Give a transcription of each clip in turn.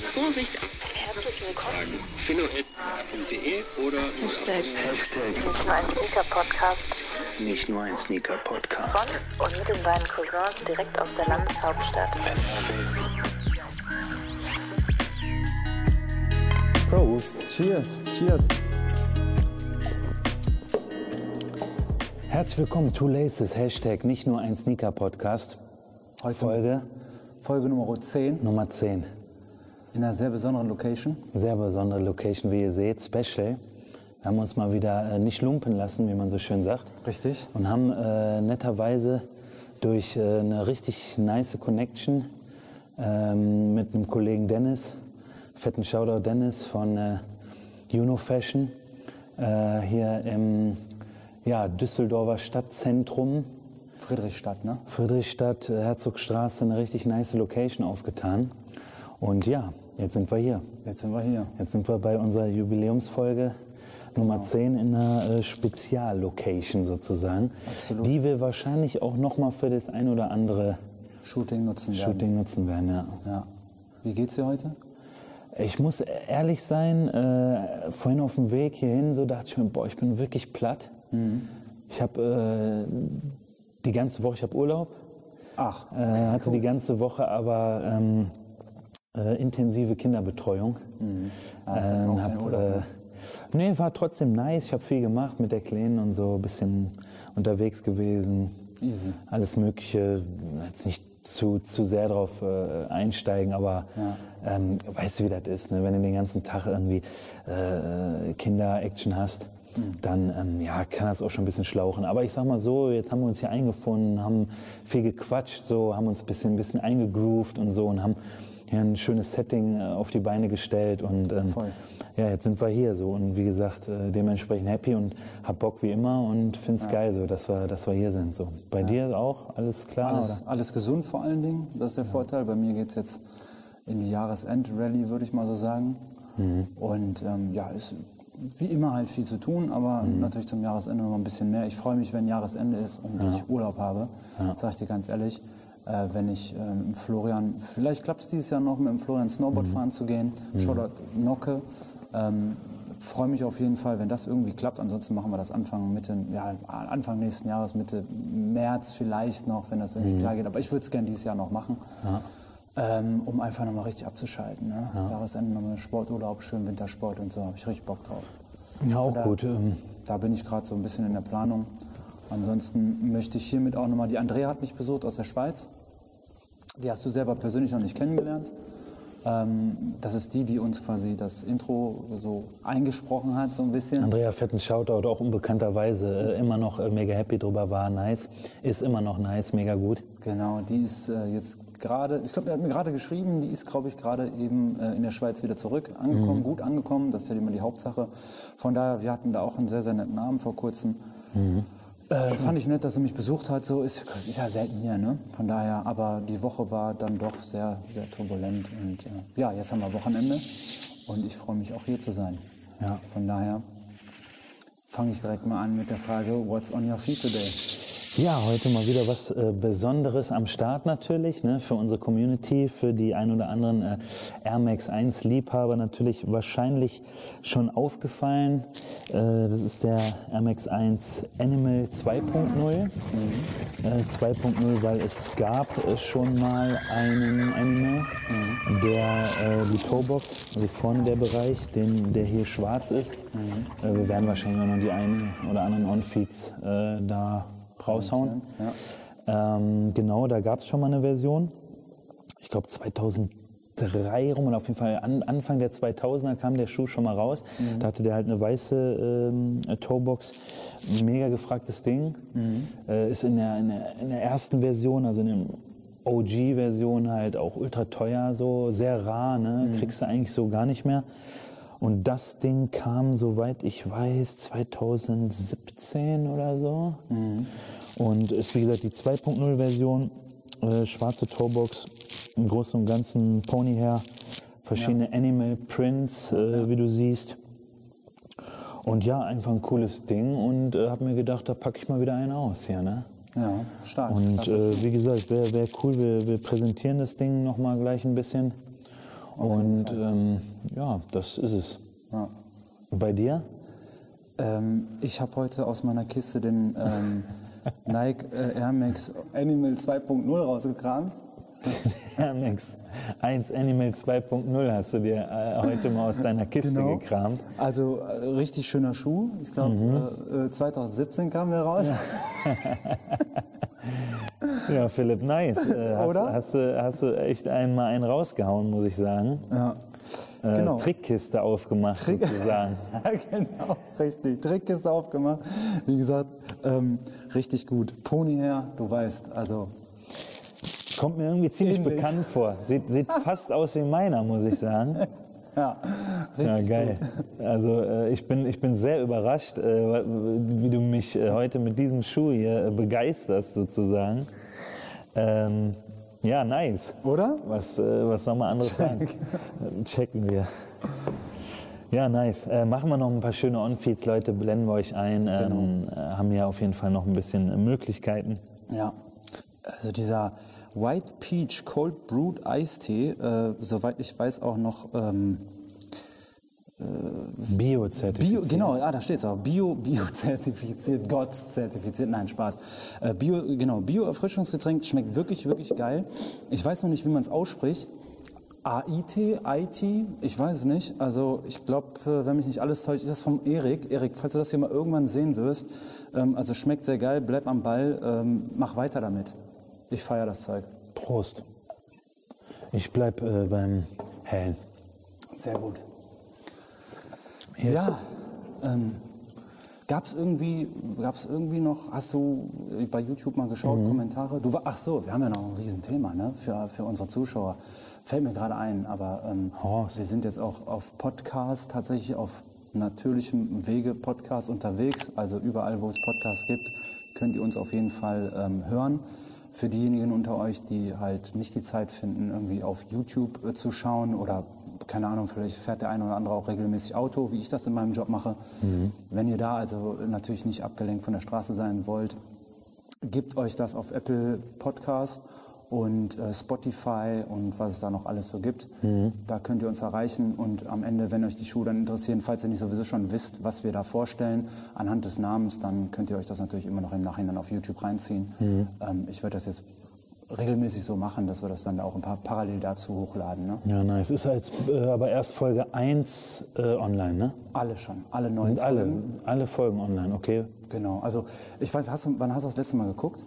Vorsicht! Herzlich willkommen. philo.de oder Hashtag. Nicht nur ein Sneaker-Podcast nicht nur ein Sneaker-Podcast. von und mit den beiden Cousins direkt aus der Landeshauptstadt. Prost. Cheers. Cheers. Herzlich willkommen, Two Laces, Hashtag nicht nur ein Sneaker-Podcast. Heute Folge Folge Nummer 10 Nummer 10. in einer sehr besonderen Location. Sehr besondere Location, wie ihr seht, Special. Wir haben uns mal wieder äh, nicht lumpen lassen, wie man so schön sagt. Richtig. Und haben äh, netterweise durch äh, eine richtig nice Connection ähm, mit einem Kollegen Dennis, fetten Shoutout Dennis von äh, Juno Fashion, äh, hier im ja, Düsseldorfer Stadtzentrum, Friedrichstadt, ne? Friedrichstadt, äh, Herzogstraße, eine richtig nice Location aufgetan. Und ja, jetzt sind wir hier. Jetzt sind wir hier. Jetzt sind wir bei unserer Jubiläumsfolge Nummer Genau. 10 in einer äh, Speziallocation sozusagen, Absolut. die wir wahrscheinlich auch nochmal für das ein oder andere Shooting nutzen werden. Shooting nutzen werden. Ja. Ja. Wie geht's dir heute? Ich muss ehrlich sein, äh, vorhin auf dem Weg hierhin, so dachte ich mir, boah, ich bin wirklich platt. Mhm. Ich habe äh, die ganze Woche, ich habe Urlaub, Ach, äh, hatte die ganze Woche aber ähm, äh, intensive Kinderbetreuung. Ja auch kein hab, ne? äh, nee, war trotzdem nice. Ich habe viel gemacht mit der Kleinen und so, ein bisschen unterwegs gewesen. Easy. Alles Mögliche, jetzt nicht zu, zu sehr drauf äh, einsteigen, aber ähm, weißt du, wie das ist, ne? wenn du den ganzen Tag irgendwie äh, Kinder-Action hast. Mhm. Dann ähm, ja, kann das auch schon ein bisschen schlauchen. Aber ich sag mal so, jetzt haben wir uns hier eingefunden, haben viel gequatscht, so, haben uns ein bisschen, ein bisschen eingegroovt und so und haben hier ein schönes Setting äh, auf die Beine gestellt. Und ähm, ja, jetzt sind wir hier so und wie gesagt, äh, dementsprechend happy und hab Bock wie immer und find's geil, so, dass wir, dass wir hier sind. So. Bei dir auch alles klar? Alles, alles gesund vor allen Dingen. Das ist der Vorteil. Bei mir geht's jetzt in die Jahresend-Rally, würde ich mal so sagen. Mhm. Und ähm, ja, ist wie immer halt viel zu tun, aber Mhm. natürlich zum Jahresende noch ein bisschen mehr. Ich freue mich, wenn Jahresende ist und ich Urlaub habe. Sag ich dir ganz ehrlich. Äh, wenn ich ähm, Florian, vielleicht klappt es dieses Jahr noch, mit dem Florian Snowboard Mhm. fahren zu gehen. Shoutout Nocke. Ähm, freue mich auf jeden Fall, wenn das irgendwie klappt. Ansonsten machen wir das Anfang, Mitte, ja, Anfang nächsten Jahres, Mitte März vielleicht noch, wenn das irgendwie klar geht. Aber ich würde es gerne dieses Jahr noch machen, ähm, um einfach nochmal richtig abzuschalten. Ne? Jahresende nochmal Sporturlaub, schön Wintersport und so, habe ich richtig Bock drauf. Ja, auch Von da- gut. Ähm, Da bin ich gerade so ein bisschen in der Planung. Ansonsten möchte ich hiermit auch nochmal, die Andrea hat mich besucht aus der Schweiz. Die hast du selber persönlich noch nicht kennengelernt. Ähm, das ist die, die uns quasi das Intro so eingesprochen hat, so ein bisschen. Andrea Fetten Shoutout, auch unbekannterweise, äh, immer noch äh, mega happy drüber, war nice. Ist immer noch nice, mega gut. Genau, die ist äh, jetzt gerade, ich glaube, der hat mir gerade geschrieben, die ist, glaube ich, gerade eben äh, in der Schweiz wieder zurück angekommen, gut angekommen. Das ist ja immer die Hauptsache. Von daher, wir hatten da auch einen sehr, sehr netten Abend vor kurzem. Äh, fand ich nett, dass sie mich besucht hat. So ist, ist ja selten hier, ne? Von daher, aber die Woche war dann doch sehr, sehr turbulent und äh, ja, jetzt haben wir Wochenende und ich freue mich auch hier zu sein. Ja. Von daher fange ich direkt mal an mit der Frage, what's on your feet today? Ja, heute mal wieder was äh, Besonderes am Start natürlich, ne, für unsere Community, für die ein oder anderen äh, Air Max 1 Liebhaber natürlich wahrscheinlich schon aufgefallen. Äh, das ist der Air Max 1 Animal 2.0. Äh, 2.0, weil es gab äh, schon mal einen Animal, der äh, die Toebox, also vorne der Bereich, den, der hier schwarz ist. Äh, wir werden wahrscheinlich auch noch die einen oder anderen On-Feeds äh, da raushauen. Ähm, genau, da gab es schon mal eine Version. Ich glaube 2003 rum oder auf jeden Fall an, Anfang der 2000er kam der Schuh schon mal raus. Da hatte der halt eine weiße ähm, Toebox. Mega gefragtes Ding. Äh, ist in der, in, der, in der ersten Version, also in dem OG-Version halt auch ultra teuer, so sehr rar, ne? kriegst du eigentlich so gar nicht mehr. Und das Ding kam, soweit ich weiß, 2017 oder so. Und ist wie gesagt die 2.0-Version, äh, schwarze Toebox, im Großen und Ganzen Pony her, verschiedene Animal Prints, äh, wie du siehst. Und ja, einfach ein cooles Ding und äh, habe mir gedacht, da packe ich mal wieder einen aus hier, ne? Ja, stark. Und stark. äh, wie gesagt, wäre wär cool, wir, wir präsentieren das Ding nochmal gleich ein bisschen. Und ähm, ja, das ist es. Ja. Bei dir? Ähm, ich habe heute aus meiner Kiste den ähm, Nike äh, Air Max Animal 2.0 rausgekramt. Air Max 1 Animal 2.0 hast du dir äh, heute mal aus deiner Kiste Genau. gekramt. Also äh, richtig schöner Schuh. Ich glaube, äh, äh, 2017 kam der raus. Ja, Philipp, nice. Äh, hast, Oder? Hast, du, hast du echt einmal einen rausgehauen, muss ich sagen. Ja. Äh, Genau. Trickkiste aufgemacht, Trick- sozusagen. genau, richtig. Trickkiste aufgemacht. Wie gesagt, ähm, richtig gut. Pony her, du weißt, also Kommt mir irgendwie ziemlich Ähnlich. bekannt vor. Sieht, sieht fast aus wie meiner, muss ich sagen. ja, Ja, richtig geil. gut. Also äh, ich, bin, ich bin sehr überrascht, äh, wie du mich äh, heute mit diesem Schuh hier äh, begeisterst, sozusagen. Ähm, ja, nice. Oder? Was, äh, was soll man anderes sagen? Äh, Checken wir. Ja, nice. Äh, machen wir noch ein paar schöne On-Feeds, Leute, blenden wir euch ein. Ähm, Genau. äh, haben ja auf jeden Fall noch ein bisschen Möglichkeiten. Ja, also dieser White Peach Cold Brewed Eistee, äh, soweit ich weiß auch noch ähm, Bio-Zertifiziert. Bio, genau, ah, da steht es auch. Bio, Bio-zertifiziert, Gott-zertifiziert, nein, Spaß. Äh, Bio, genau, Bio-Erfrischungsgetränk, schmeckt wirklich, wirklich geil. Ich weiß noch nicht, wie man es ausspricht. AIT, IT, ich weiß es nicht. Also ich glaube, wenn mich nicht alles täuscht, ist das vom Erik. Erik, falls du das hier mal irgendwann sehen wirst, ähm, also schmeckt sehr geil, bleib am Ball, ähm, mach weiter damit. Ich feiere das Zeug. Prost. Ich bleib äh, beim Hellen. Sehr gut. Yes. Ja, ähm, gab es irgendwie, gab's irgendwie noch, hast du äh, bei YouTube mal geschaut, Mhm. Kommentare? Du, war- ach so, wir haben ja noch ein Riesenthema ne, für, für unsere Zuschauer. Fällt mir gerade ein, aber ähm, wir sind jetzt auch auf Podcast, tatsächlich auf natürlichem Wege Podcast unterwegs. Also überall, wo es Podcasts gibt, könnt ihr uns auf jeden Fall ähm, hören. Für diejenigen unter euch, die halt nicht die Zeit finden, irgendwie auf YouTube äh, zu schauen oder keine Ahnung, vielleicht fährt der eine oder andere auch regelmäßig Auto, wie ich das in meinem Job mache. Wenn ihr da also natürlich nicht abgelenkt von der Straße sein wollt, gebt euch das auf Apple Podcast und äh, Spotify und was es da noch alles so gibt. Da könnt ihr uns erreichen und am Ende, wenn euch die Schuhe dann interessieren, falls ihr nicht sowieso schon wisst, was wir da vorstellen, anhand des Namens, dann könnt ihr euch das natürlich immer noch im Nachhinein auf YouTube reinziehen. Ähm, ich werde das jetzt regelmäßig so machen, dass wir das dann auch ein paar parallel dazu hochladen. Ne? Ja, nice. Ist jetzt äh, aber erst Folge 1 äh, online, ne? Alle schon, alle neun Sind alle, Folgen. alle Folgen online, okay. Genau, also ich weiß, hast du, wann hast du das letzte Mal geguckt?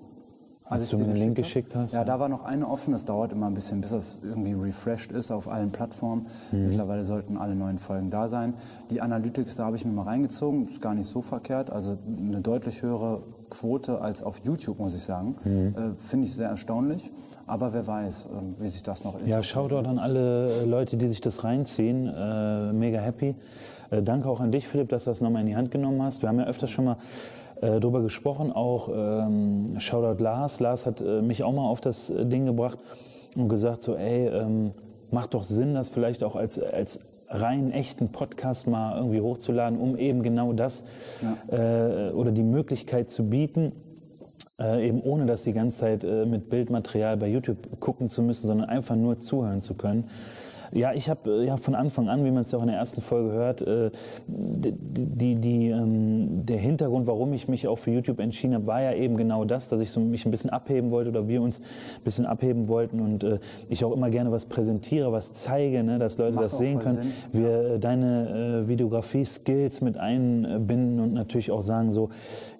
Als du mir den Link geschickt hast, Ja, da war noch eine offen, das dauert immer ein bisschen, bis das irgendwie refreshed ist auf allen Plattformen. Mhm. Mittlerweile sollten alle neuen Folgen da sein. Die Analytics, da habe ich mir mal reingezogen, ist gar nicht so verkehrt, also eine deutlich höhere Quote als auf YouTube, muss ich sagen. Mhm. Äh, Finde ich sehr erstaunlich, aber wer weiß, äh, wie sich das noch Ja, Shoutout an alle äh, Leute, die sich das reinziehen. Äh, mega happy. Äh, danke auch an dich, Philipp, dass du das nochmal in die Hand genommen hast. Wir haben ja öfters schon mal äh, drüber gesprochen, auch ähm, Shoutout Lars. Lars hat äh, mich auch mal auf das äh, Ding gebracht und gesagt so, ey, ähm, macht doch Sinn, das vielleicht auch als, als rein echten Podcast mal irgendwie hochzuladen, um eben genau das äh, oder die Möglichkeit zu bieten, äh, eben ohne das die ganze Zeit äh, mit Bildmaterial bei YouTube gucken zu müssen, sondern einfach nur zuhören zu können. Ja, ich habe äh, ja von Anfang an, wie man es ja auch in der ersten Folge hört, äh, die, die, die, ähm, der Hintergrund, warum ich mich auch für YouTube entschieden habe, war ja eben genau das, dass ich so mich ein bisschen abheben wollte oder wir uns ein bisschen abheben wollten und äh, ich auch immer gerne was präsentiere, was zeige, ne, dass Leute Macht das sehen können. Sinn. Wir äh, deine äh, Videografie-Skills mit einbinden und natürlich auch sagen so,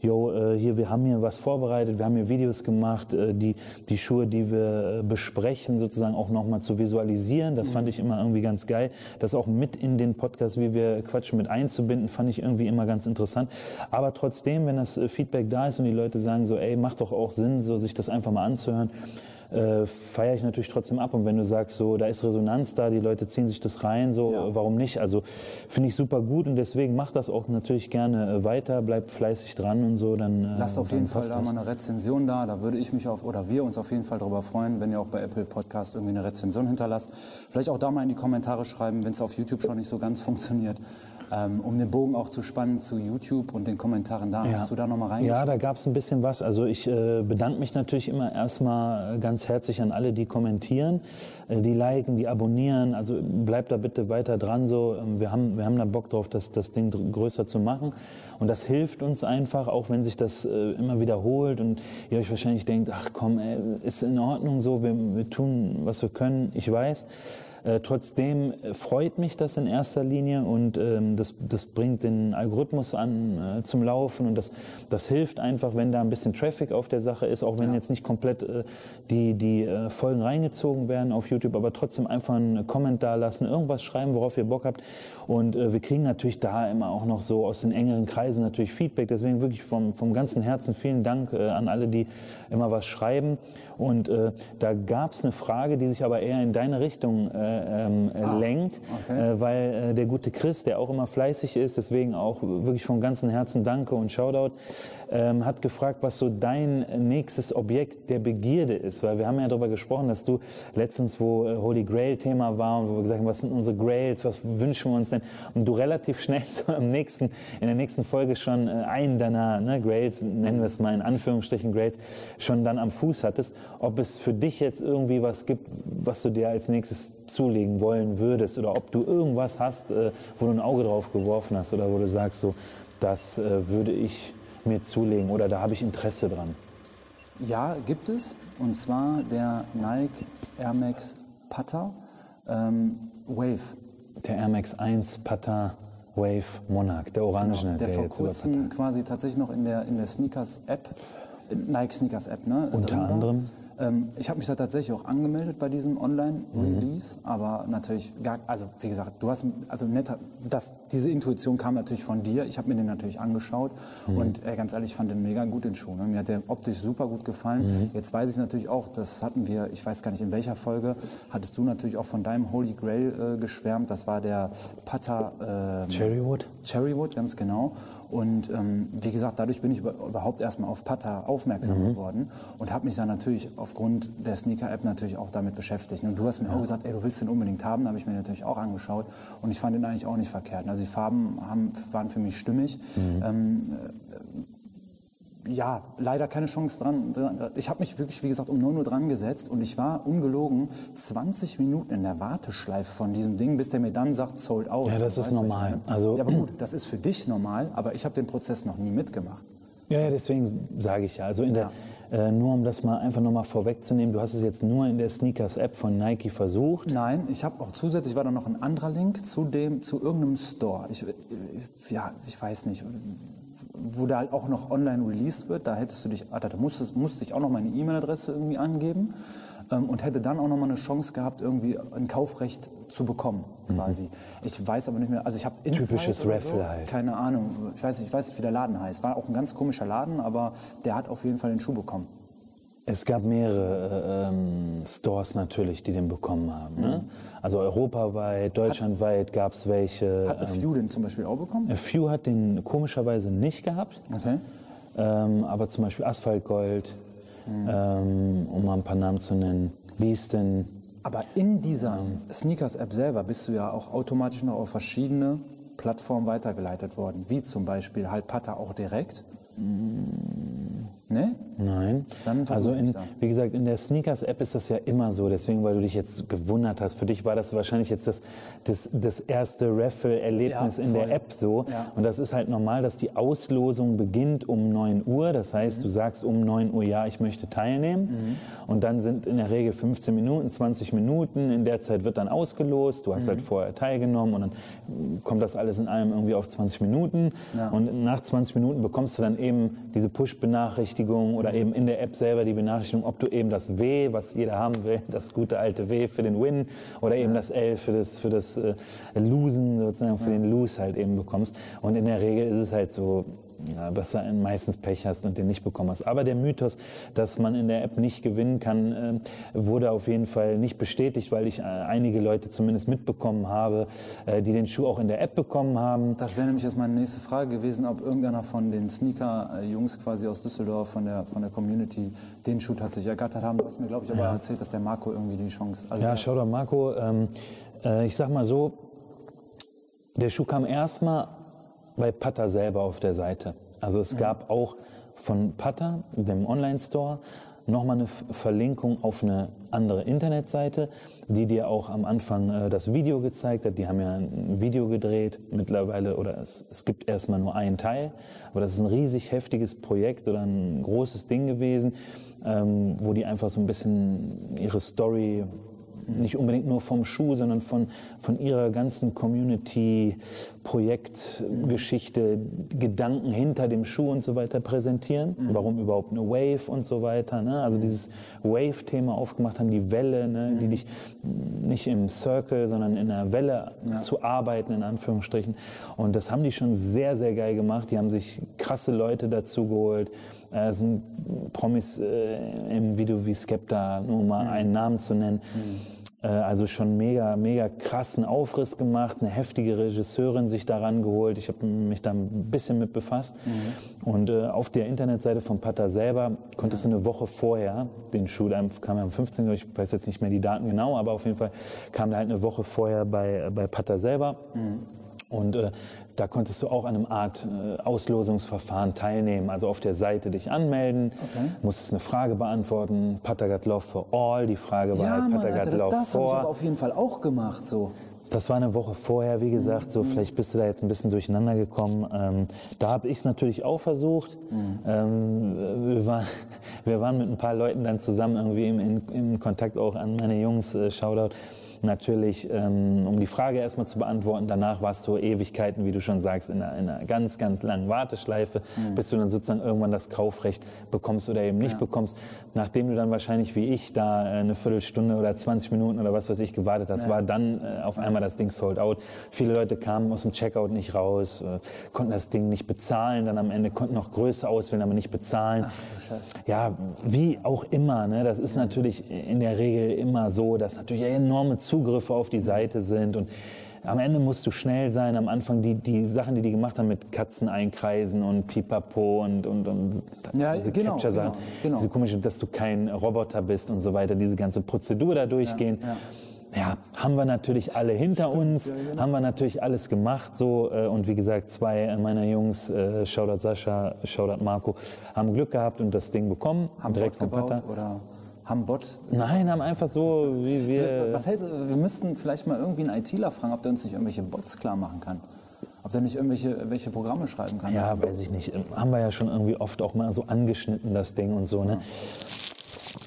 yo, äh, hier, wir haben hier was vorbereitet, wir haben hier Videos gemacht, die, die Schuhe, die wir besprechen, sozusagen auch nochmal zu visualisieren. Das fand ich immer irgendwie ganz geil. Das auch mit in den Podcast, wie wir quatschen, mit einzubinden, fand ich irgendwie immer ganz interessant. Aber trotzdem, wenn das äh, Feedback da ist und die Leute sagen so, ey, macht doch auch Sinn, so sich das einfach mal anzuhören, äh, feiere ich natürlich trotzdem ab. Und wenn du sagst, so, da ist Resonanz da, die Leute ziehen sich das rein, so, Ja. warum nicht? Also finde ich super gut und deswegen macht das auch natürlich gerne äh, weiter, bleibt fleißig dran und so. Dann, äh, Lasst auf jeden Fall da das. mal eine Rezension da. Da würde ich mich auf, oder wir uns auf jeden Fall darüber freuen, wenn ihr auch bei Apple Podcast irgendwie eine Rezension hinterlasst. Vielleicht auch da mal in die Kommentare schreiben, wenn es auf YouTube schon nicht so ganz funktioniert. Ähm, um den Bogen auch zu spannen zu YouTube und den Kommentaren da. Hast du da nochmal reingeschaut? Ja, da gab es ein bisschen was. Also ich äh, bedanke mich natürlich immer erstmal ganz herzlich an alle, die kommentieren, äh, die liken, die abonnieren. Also bleibt da bitte weiter dran so. Ähm, wir, haben, wir haben da Bock drauf, das, das Ding größer zu machen. Und das hilft uns einfach, auch wenn sich das äh, immer wiederholt und ihr euch wahrscheinlich denkt, ach komm, ey, ist in Ordnung so, wir, wir tun, was wir können, ich weiß. Äh, trotzdem äh, freut mich das in erster Linie und ähm, das, das bringt den Algorithmus an äh, zum Laufen und das, das hilft einfach, wenn da ein bisschen Traffic auf der Sache ist, auch wenn jetzt nicht komplett äh, die, die äh, Folgen reingezogen werden auf YouTube, aber trotzdem einfach einen Kommentar lassen, irgendwas schreiben, worauf ihr Bock habt. Und äh, wir kriegen natürlich da immer auch noch so aus den engeren Kreisen natürlich Feedback. Deswegen wirklich vom, vom ganzen Herzen vielen Dank an alle, die immer was schreiben. Und da gab es eine Frage, die sich aber eher in deine Richtung äh, ähm, äh, lenkt, okay. äh, weil äh, der gute Chris, der auch immer fleißig ist, deswegen auch wirklich von ganzem Herzen Danke und Shoutout, ähm, hat gefragt, was so dein nächstes Objekt der Begierde ist. Weil wir haben ja darüber gesprochen, dass du letztens, wo äh, Holy Grail Thema war und wo wir gesagt haben, was sind unsere Grails, was wünschen wir uns denn? Und du relativ schnell so im nächsten, in der nächsten Folge schon äh, einen deiner ne, Grails, nennen wir es mal in Anführungsstrichen Grails, schon dann am Fuß hattest. Ob es für dich jetzt irgendwie was gibt, was du dir als nächstes zulegen wollen würdest oder ob du irgendwas hast, äh, wo du ein Auge drauf geworfen hast oder wo du sagst, so, das äh, würde ich mir zulegen oder da habe ich Interesse dran. Ja, gibt es. Und zwar der Nike Air Max Putter ähm, Wave. Der Air Max 1 Pata Wave Monarch, der orangene, der vor jetzt über kurzem quasi tatsächlich noch in der, in der Sneakers App, Nike Sneakers App, ne? Unter drin war. Ähm, ich habe mich da tatsächlich auch angemeldet bei diesem Online-Release, Mhm. aber natürlich gar, also wie gesagt, du hast, also netter, das, diese Intuition kam natürlich von dir. Ich habe mir den natürlich angeschaut Mhm. und äh, ganz ehrlich, ich fand den mega gut den Schuh. Ne? Mir hat der optisch super gut gefallen. Mhm. Jetzt weiß ich natürlich auch, das hatten wir, ich weiß gar nicht in welcher Folge, hattest du natürlich auch von deinem Holy Grail äh, geschwärmt. Das war der Pata ähm, Cherrywood? Cherrywood, ganz genau. Und ähm, wie gesagt, dadurch bin ich über, überhaupt erstmal auf Pata aufmerksam Mhm. geworden und habe mich dann natürlich aufgrund der Sneaker-App natürlich auch damit beschäftigt. Und du hast mir auch gesagt, ey, du willst den unbedingt haben, da habe ich mir natürlich auch angeschaut und ich fand den eigentlich auch nicht verkehrt. Also die Farben haben, waren für mich stimmig. Mhm. Ähm, äh, ja, leider keine Chance dran. Ich habe mich wirklich, wie gesagt, um 9 Uhr dran gesetzt und ich war ungelogen 20 Minuten in der Warteschleife von diesem Ding, bis der mir dann sagt, sold out. Ja, das Weißt ist normal. Also- ja, aber gut, das ist für dich normal, aber ich habe den Prozess noch nie mitgemacht. Ja, ja, deswegen sage ich ja. Also in der, äh, nur um das mal einfach nochmal vorwegzunehmen, du hast es jetzt nur in der Sneakers-App von Nike versucht. Nein, ich habe auch zusätzlich war da noch ein anderer Link zu dem zu irgendeinem Store. Ich, ich ja, ich weiß nicht, wo da halt auch noch online released wird. Da hättest du dich, ah, da musstest, musste ich auch noch meine E-Mail-Adresse irgendwie angeben ähm, und hätte dann auch noch mal eine Chance gehabt, irgendwie ein Kaufrecht zu bekommen, quasi. Ich weiß aber nicht mehr, also ich habe Mhm. Typisches Raffle so, halt. Keine Ahnung, ich weiß, nicht, ich weiß nicht, wie der Laden heißt. War auch ein ganz komischer Laden, aber der hat auf jeden Fall den Schuh bekommen. Es gab mehrere äh, ähm, Stores natürlich, die den bekommen haben. Ne? Also europaweit, deutschlandweit gab es welche. Hat A Few den zum Beispiel auch bekommen? A Few hat den komischerweise nicht gehabt. Okay. Ähm, aber zum Beispiel Asphaltgold, ähm, um mal ein paar Namen zu nennen. Beastin. Aber in dieser Sneakers-App selber bist du ja auch automatisch noch auf verschiedene Plattformen weitergeleitet worden, wie zum Beispiel Pata auch direkt. Ne? Nein. Also in, wie gesagt, in der Sneakers-App ist das ja immer so. Deswegen, weil du dich jetzt gewundert hast. Für dich war das wahrscheinlich jetzt das, das, das erste Raffle-Erlebnis Ja, in der. App so. Ja. Und das ist halt normal, dass die Auslosung beginnt um 9 Uhr. Das heißt, Mhm. du sagst um 9 Uhr, ja, ich möchte teilnehmen. Und dann sind in der Regel 15 Minuten, 20 Minuten. In der Zeit wird dann ausgelost. Du hast Mhm. halt vorher teilgenommen und dann kommt das alles in allem irgendwie auf 20 Minuten. Ja. Und nach 20 Minuten bekommst du dann eben diese Push-Benachrichtigung oder eben in der App selber die Benachrichtigung, ob du eben das W, was jeder haben will, das gute alte W für den Win oder eben das L für das, für das äh, Losen, sozusagen für den Lose halt eben bekommst. Und in der Regel ist es halt so, ja, dass du meistens Pech hast und den nicht bekommen hast. Aber der Mythos, dass man in der App nicht gewinnen kann, äh, wurde auf jeden Fall nicht bestätigt, weil ich äh, einige Leute zumindest mitbekommen habe, äh, die den Schuh auch in der App bekommen haben. Das wäre nämlich jetzt meine nächste Frage gewesen, ob irgendeiner von den Sneaker-Jungs quasi aus Düsseldorf, von der, von der Community, den Schuh tatsächlich ergattert haben. Du hast mir, glaube ich, aber erzählt, dass der Marco irgendwie die Chance... Also Ja, schau doch, Marco, ähm, äh, ich sag mal so, Der Schuh kam erstmal bei Pata selber auf der Seite. Also es gab auch von Pata, dem Online-Store, nochmal eine Verlinkung auf eine andere Internetseite, die dir auch am Anfang äh, das Video gezeigt hat. Die haben ja ein Video gedreht mittlerweile, oder es, es gibt erstmal nur einen Teil, aber das ist ein riesig heftiges Projekt oder ein großes Ding gewesen, ähm, wo die einfach so ein bisschen ihre Story nicht unbedingt nur vom Schuh, sondern von, von ihrer ganzen Community, Projektgeschichte, Gedanken hinter dem Schuh und so weiter präsentieren. Warum überhaupt eine Wave und so weiter. Ne? Also dieses Wave-Thema aufgemacht haben, die Welle, ne? die dich nicht im Circle, sondern in einer Welle zu arbeiten, in Anführungsstrichen. Und das haben die schon sehr, sehr geil gemacht. Die haben sich krasse Leute dazu geholt. Äh, Es sind Promis äh, im Video wie Skepta, nur mal einen Namen zu nennen. Äh, Also schon mega, mega krassen Aufriss gemacht, eine heftige Regisseurin sich daran geholt. Ich habe mich da ein bisschen mit befasst. Und äh, auf der Internetseite von Pata selber konntest du eine Woche vorher den Schuh, da kam er am 15. Ich weiß jetzt nicht mehr die Daten genau, aber auf jeden Fall kam der halt eine Woche vorher bei, bei Pata selber. Und äh, da konntest du auch an einem Art äh, Auslosungsverfahren teilnehmen. Also auf der Seite dich anmelden, musstest eine Frage beantworten. Patagat Love for All, die Frage war Ja, halt Patagat Love das habe ich for. aber auf jeden Fall auch gemacht. So. Das war eine Woche vorher, wie gesagt, so vielleicht bist du da jetzt ein bisschen durcheinander gekommen. Ähm, da habe ich es natürlich auch versucht. Ähm, wir, waren, wir waren mit ein paar Leuten dann zusammen irgendwie im, in, im Kontakt auch an meine Jungs, äh, Shoutout. Natürlich, ähm, um die Frage erstmal zu beantworten, danach warst du Ewigkeiten, wie du schon sagst, in einer, in einer ganz, ganz langen Warteschleife, bis du dann sozusagen irgendwann das Kaufrecht bekommst oder eben nicht bekommst. Nachdem du dann wahrscheinlich wie ich da äh, eine Viertelstunde oder 20 Minuten oder was weiß ich gewartet hast, war dann äh, auf einmal das Ding sold out. Viele Leute kamen aus dem Checkout nicht raus, äh, konnten das Ding nicht bezahlen, dann am Ende konnten noch Größe auswählen, aber nicht bezahlen. Scheiße. Ja, wie auch immer. Ne? Das ist natürlich in der Regel immer so, dass natürlich enorme Zugriffe auf die Seite sind und am Ende musst du schnell sein. Am Anfang die, die Sachen, die die gemacht haben mit Katzen einkreisen und Pipapo und, und, und Ja, diese genau, Capture-Sachen, genau, genau. diese komische, dass du kein Roboter bist und so weiter, diese ganze Prozedur da durchgehen. Ja, haben wir natürlich alle hinter uns, genau. haben wir natürlich alles gemacht so äh, und wie gesagt, zwei meiner Jungs, äh, Shoutout Sascha, Shoutout Marco, haben Glück gehabt und das Ding bekommen, Haben direkt Bot vom gebaut Pata. oder haben Bot? Nein, haben einfach so, wie wir... Was hältst du, wir müssten vielleicht mal irgendwie einen ITler fragen, ob der uns nicht irgendwelche Bots klar machen kann. Ob der nicht irgendwelche welche Programme schreiben kann. Ja, weiß ich nicht. Haben wir ja schon irgendwie oft auch mal so angeschnitten, das Ding und so, ne?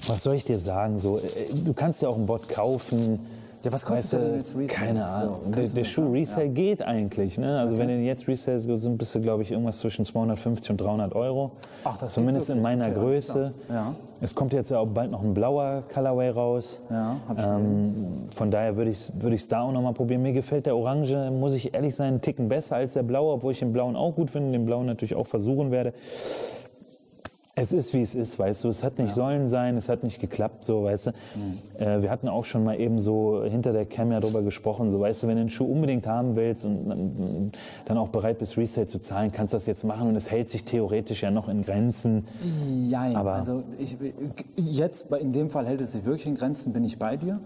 Was soll ich dir sagen? So, äh, du kannst ja auch einen Bot kaufen. Ja, was kostet Weißt du, denn jetzt Resale? Keine So, Ahnung. kannst der der Schuh? Resale geht eigentlich. Ne? Also wenn du jetzt Resale sind, bist du, glaube ich, irgendwas zwischen 250 und 300 Euro. Ach, das Zumindest in meiner Okay, Größe. Ja. Es kommt jetzt ja auch bald noch ein blauer Colorway raus. Ja, hab ich ähm, Von daher würde ich es würd ich's da auch noch mal probieren. Mir gefällt der Orange, muss ich ehrlich sein, einen Ticken besser als der blaue, obwohl ich den blauen auch gut finde, den blauen natürlich auch versuchen werde. Es ist, wie es ist, weißt du. Es hat nicht sollen sein, es hat nicht geklappt, so, weißt du. Mhm. Äh, wir hatten auch schon mal eben so hinter der Cam ja drüber gesprochen, so, weißt du, wenn du einen Schuh unbedingt haben willst und dann- auch bereit bist, Resale zu zahlen, kannst du das jetzt machen und es hält sich theoretisch ja noch in Grenzen. Jein. Aber- also ich, jetzt, in dem Fall hält es sich wirklich in Grenzen, bin ich bei dir.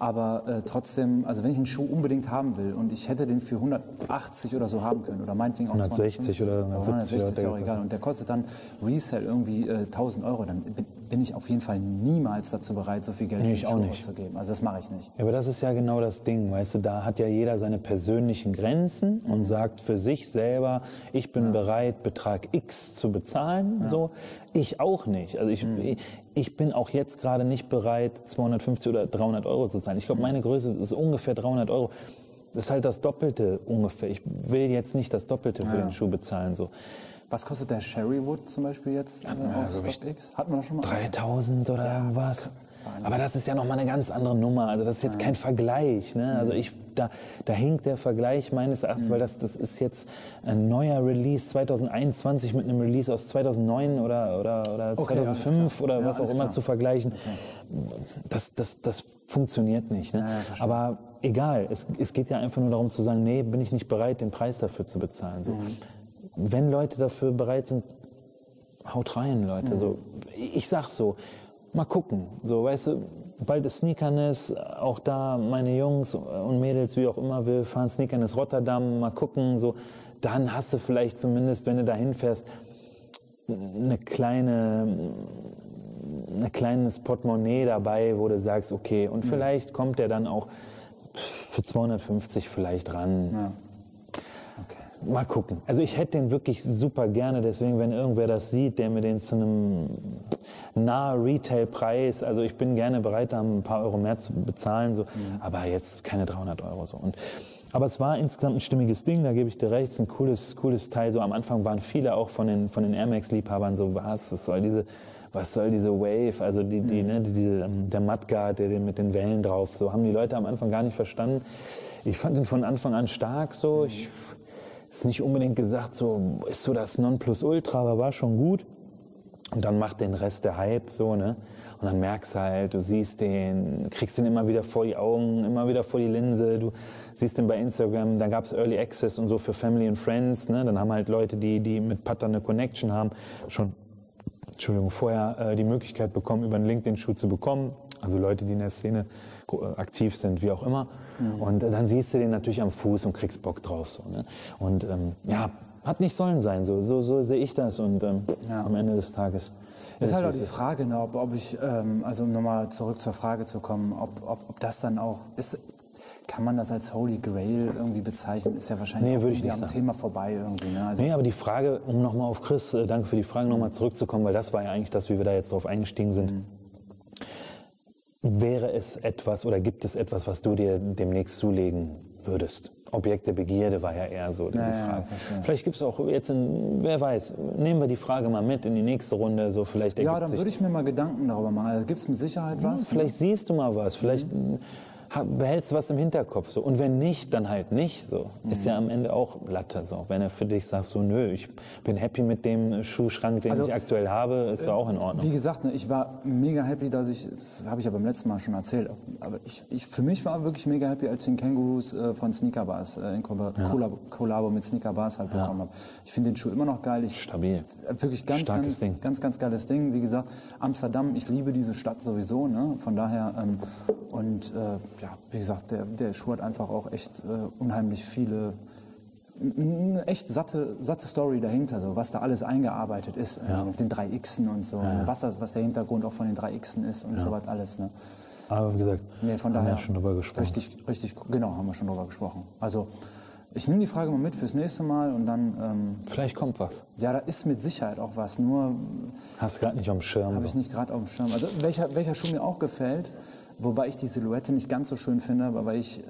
Aber äh, trotzdem, also wenn ich einen Schuh unbedingt haben will und ich hätte den für 180 oder so haben können oder meinetwegen auch 160 250 oder 170 160 ist ja auch egal. Und der kostet dann Resale irgendwie äh, 1000 Euro, dann bin, bin ich auf jeden Fall niemals dazu bereit, so viel Geld Nee, für auch nicht. auszugeben. Also das mache ich nicht. Ja, aber das ist ja genau das Ding, weißt du, da hat ja jeder seine persönlichen Grenzen und sagt für sich selber, ich bin bereit, Betrag X zu bezahlen, so. Ich auch nicht. Also ich, ich, ich bin auch jetzt gerade nicht bereit, 250 oder 300 Euro zu zahlen. Ich glaube, meine Größe ist ungefähr 300 Euro. Das ist halt das Doppelte ungefähr. Ich will jetzt nicht das Doppelte für den Schuh bezahlen, so. Was kostet der Sherrywood zum Beispiel jetzt äh, wir, auf StockX? Hatten wir das schon mal? 3000 oder irgendwas. Aber das ist ja noch mal eine ganz andere Nummer. Also das ist jetzt kein Vergleich. Ne? Also ich, da, da hinkt der Vergleich meines Erachtens, weil das, das ist jetzt ein neuer Release 2021 mit einem Release aus 2009 oder, oder, oder Okay, alles 2005 klar. oder Ja, was auch immer klar. zu vergleichen. Das, das, das funktioniert nicht. Ne? Aber egal, es, es geht ja einfach nur darum zu sagen, nee, bin ich nicht bereit, den Preis dafür zu bezahlen. So. Wenn Leute dafür bereit sind, haut rein, Leute. So, ich sag so, mal gucken. So, weißt du, bald ist Sneakerness, auch da meine Jungs und Mädels, wie auch immer, wir fahren Sneakerness Rotterdam, mal gucken, so, dann hast du vielleicht zumindest, wenn du da hinfährst, eine kleine, ein kleines Portemonnaie dabei, wo du sagst, okay, und vielleicht kommt der dann auch für 250 vielleicht ran. Ja. Mal gucken. Also ich hätte den wirklich super gerne, deswegen, wenn irgendwer das sieht, der mir den zu einem nahe Retail-Preis, also ich bin gerne bereit, da ein paar Euro mehr zu bezahlen, so, aber jetzt keine 300 Euro so. Und, aber es war insgesamt ein stimmiges Ding, da gebe ich dir recht, es ist ein cooles, cooles Teil. So am Anfang waren viele auch von den, von den Air Max-Liebhabern so, was, was soll diese, was soll diese Wave, also die, die, ne, die, die, der Mudguard, der den mit den Wellen drauf, so haben die Leute am Anfang gar nicht verstanden. Ich fand ihn von Anfang an stark, so, ich, ist nicht unbedingt gesagt, so ist so das Nonplusultra, aber war schon gut. Und dann macht den Rest der Hype so, ne? Und dann merkst du halt, du siehst den, kriegst den immer wieder vor die Augen, immer wieder vor die Linse. Du siehst den bei Instagram, dann gab's Early Access und so für Family and Friends. Ne? Dann haben halt Leute, die, die mit Putter eine Connection haben, schon Entschuldigung, vorher äh, die Möglichkeit bekommen, über einen LinkedIn-Schuh zu bekommen. Also Leute, die in der Szene äh, aktiv sind, wie auch immer. Und äh, dann siehst du den natürlich am Fuß und kriegst Bock drauf. So, ne? Und ähm, ja, hat nicht sollen sein. So, so, so sehe ich das. Und ähm, Ja. am Ende des Tages. Das ist halt auch die Frage, ne, ob, ob ich, ähm, also um nochmal zurück zur Frage zu kommen, ob, ob, ob das dann auch ist. Kann man das als Holy Grail irgendwie bezeichnen? Ist ja wahrscheinlich Nee, würde ich nicht am sagen. Thema vorbei irgendwie. Ne? Also, Nee, aber die Frage, um nochmal auf Chris, äh, danke für die Frage, nochmal zurückzukommen, weil das war ja eigentlich das, wie wir da jetzt drauf eingestiegen sind. Wäre es etwas oder gibt es etwas, was du dir demnächst zulegen würdest? Objekt der Begierde war ja eher so die Ja, ja, Frage. verstehe. vielleicht gibt es auch jetzt, in, wer weiß, nehmen wir die Frage mal mit in die nächste Runde, so vielleicht ja, dann würde ich mir mal Gedanken darüber machen. Also gibt es mit Sicherheit was? Vielleicht siehst du mal was, vielleicht ha- behältst du was im Hinterkopf. So. Und wenn nicht, dann halt nicht. So. Ist ja am Ende auch Latte. So. Wenn er für dich sagt, so, nö, ich bin happy mit dem Schuhschrank, den Also, ich aktuell habe, ist ja auch in Ordnung. Wie gesagt, ne, ich war mega happy, dass ich, das habe ich ja beim letzten Mal schon erzählt, aber ich, ich, für mich war wirklich mega happy, als ich den Kängurus äh, von Sneaker Bars äh, in Kollabo, Kollabo mit Sneaker Bars halt bekommen habe. Ich finde den Schuh immer noch geil. Ich, Stabil. Äh, Wirklich ganz, Starkes ganz, Ding. ganz, ganz geiles Ding. Wie gesagt, Amsterdam, ich liebe diese Stadt sowieso. Ne? Von daher, ähm, und äh, ja, wie gesagt, der, der Schuh hat einfach auch echt äh, unheimlich viele, eine echt satte, satte Story dahinter, so, was da alles eingearbeitet ist. Äh, mit den 3Xen und so, ne? was, das, was der Hintergrund auch von den 3Xen ist und so was alles. Ne? Aber wie gesagt, Nee, von haben wir daher. ja schon drüber gesprochen. Richtig, richtig, genau, haben wir schon drüber gesprochen. Also, ich nehme die Frage mal mit fürs nächste Mal und dann, ähm, Vielleicht kommt was. ja, da ist mit Sicherheit auch was, nur Hast gerade nicht am Schirm. habe ich So. nicht gerade auf dem Schirm. Also welcher, welcher Schuh mir auch gefällt, wobei ich die Silhouette nicht ganz so schön finde, aber weil ich äh,